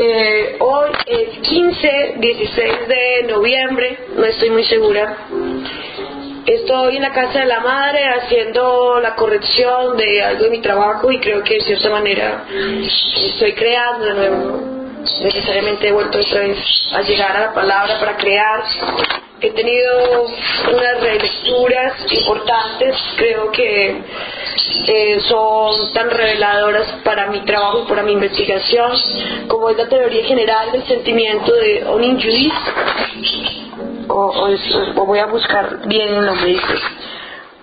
Eh, hoy es 15, 16 de noviembre, no estoy muy segura. Estoy en la casa de la madre haciendo la corrección de algo de mi trabajo y creo que de cierta manera estoy creando de nuevo. Necesariamente he vuelto otra vez a llegar a la palabra para crear. He tenido unas relecturas importantes, creo que eh, son tan reveladoras para mi trabajo y para mi investigación, como es la teoría general del sentimiento de Onin Judith, o, o, o voy a buscar bien el nombre, dice.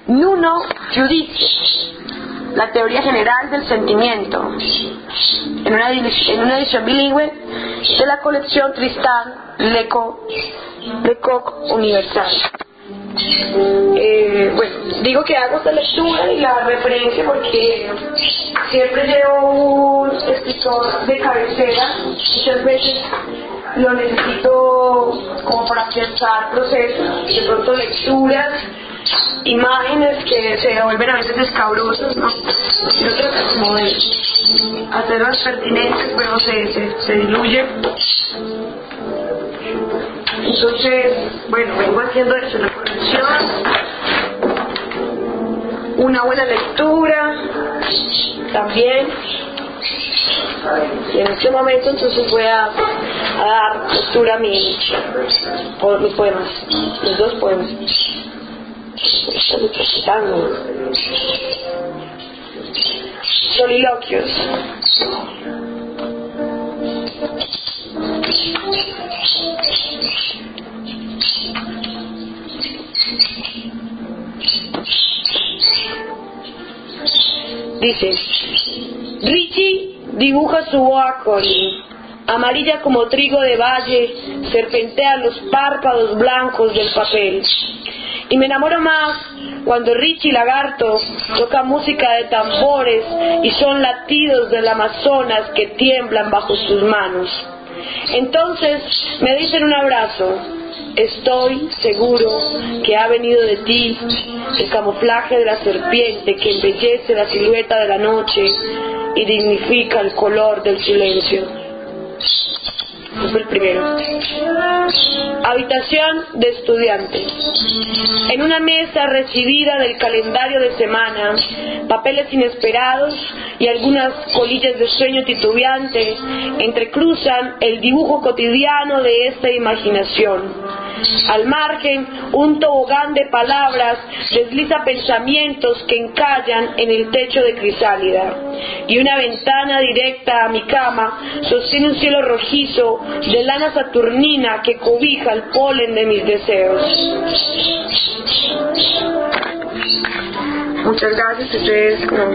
Nuno Judith, la teoría general del sentimiento, en una, en una edición bilingüe de la colección Tristán Lecoq, Lecoq Universal. Digo que hago esta lectura y la referencia porque siempre llevo un escritor de cabecera, muchas veces lo necesito como para pensar procesos, de pronto lecturas, imágenes que se vuelven a veces escabrosas, ¿no? Yo trato como de hacerlas pertinentes, pero se, se, se diluye. Entonces, bueno, vengo haciendo eso, la corrección, una buena lectura, también. Y en este momento entonces voy a, dar lectura a mi, o mis poemas, mis dos poemas. Estoy. Soliloquios. Dice, Richie dibuja su boa conning, amarilla como trigo de valle, serpentea los párpados blancos del papel. Y me enamoro más cuando Richie Lagarto toca música de tambores y son latidos del Amazonas que tiemblan bajo sus manos. Entonces me dicen un abrazo. Estoy seguro que ha venido de ti el camuflaje de la serpiente que embellece la silueta de la noche y dignifica el color del silencio. Este fue el primero. Habitación de estudiante. En una mesa recibida del calendario de semana, papeles inesperados y algunas colillas de sueño titubeante entrecruzan el dibujo cotidiano de esta imaginación. Al margen, un tobogán de palabras desliza pensamientos que encallan en el techo de crisálida. Y una ventana directa a mi cama sostiene un cielo rojizo de lana saturnina que cobija el polen de mis deseos. Muchas gracias, ustedes como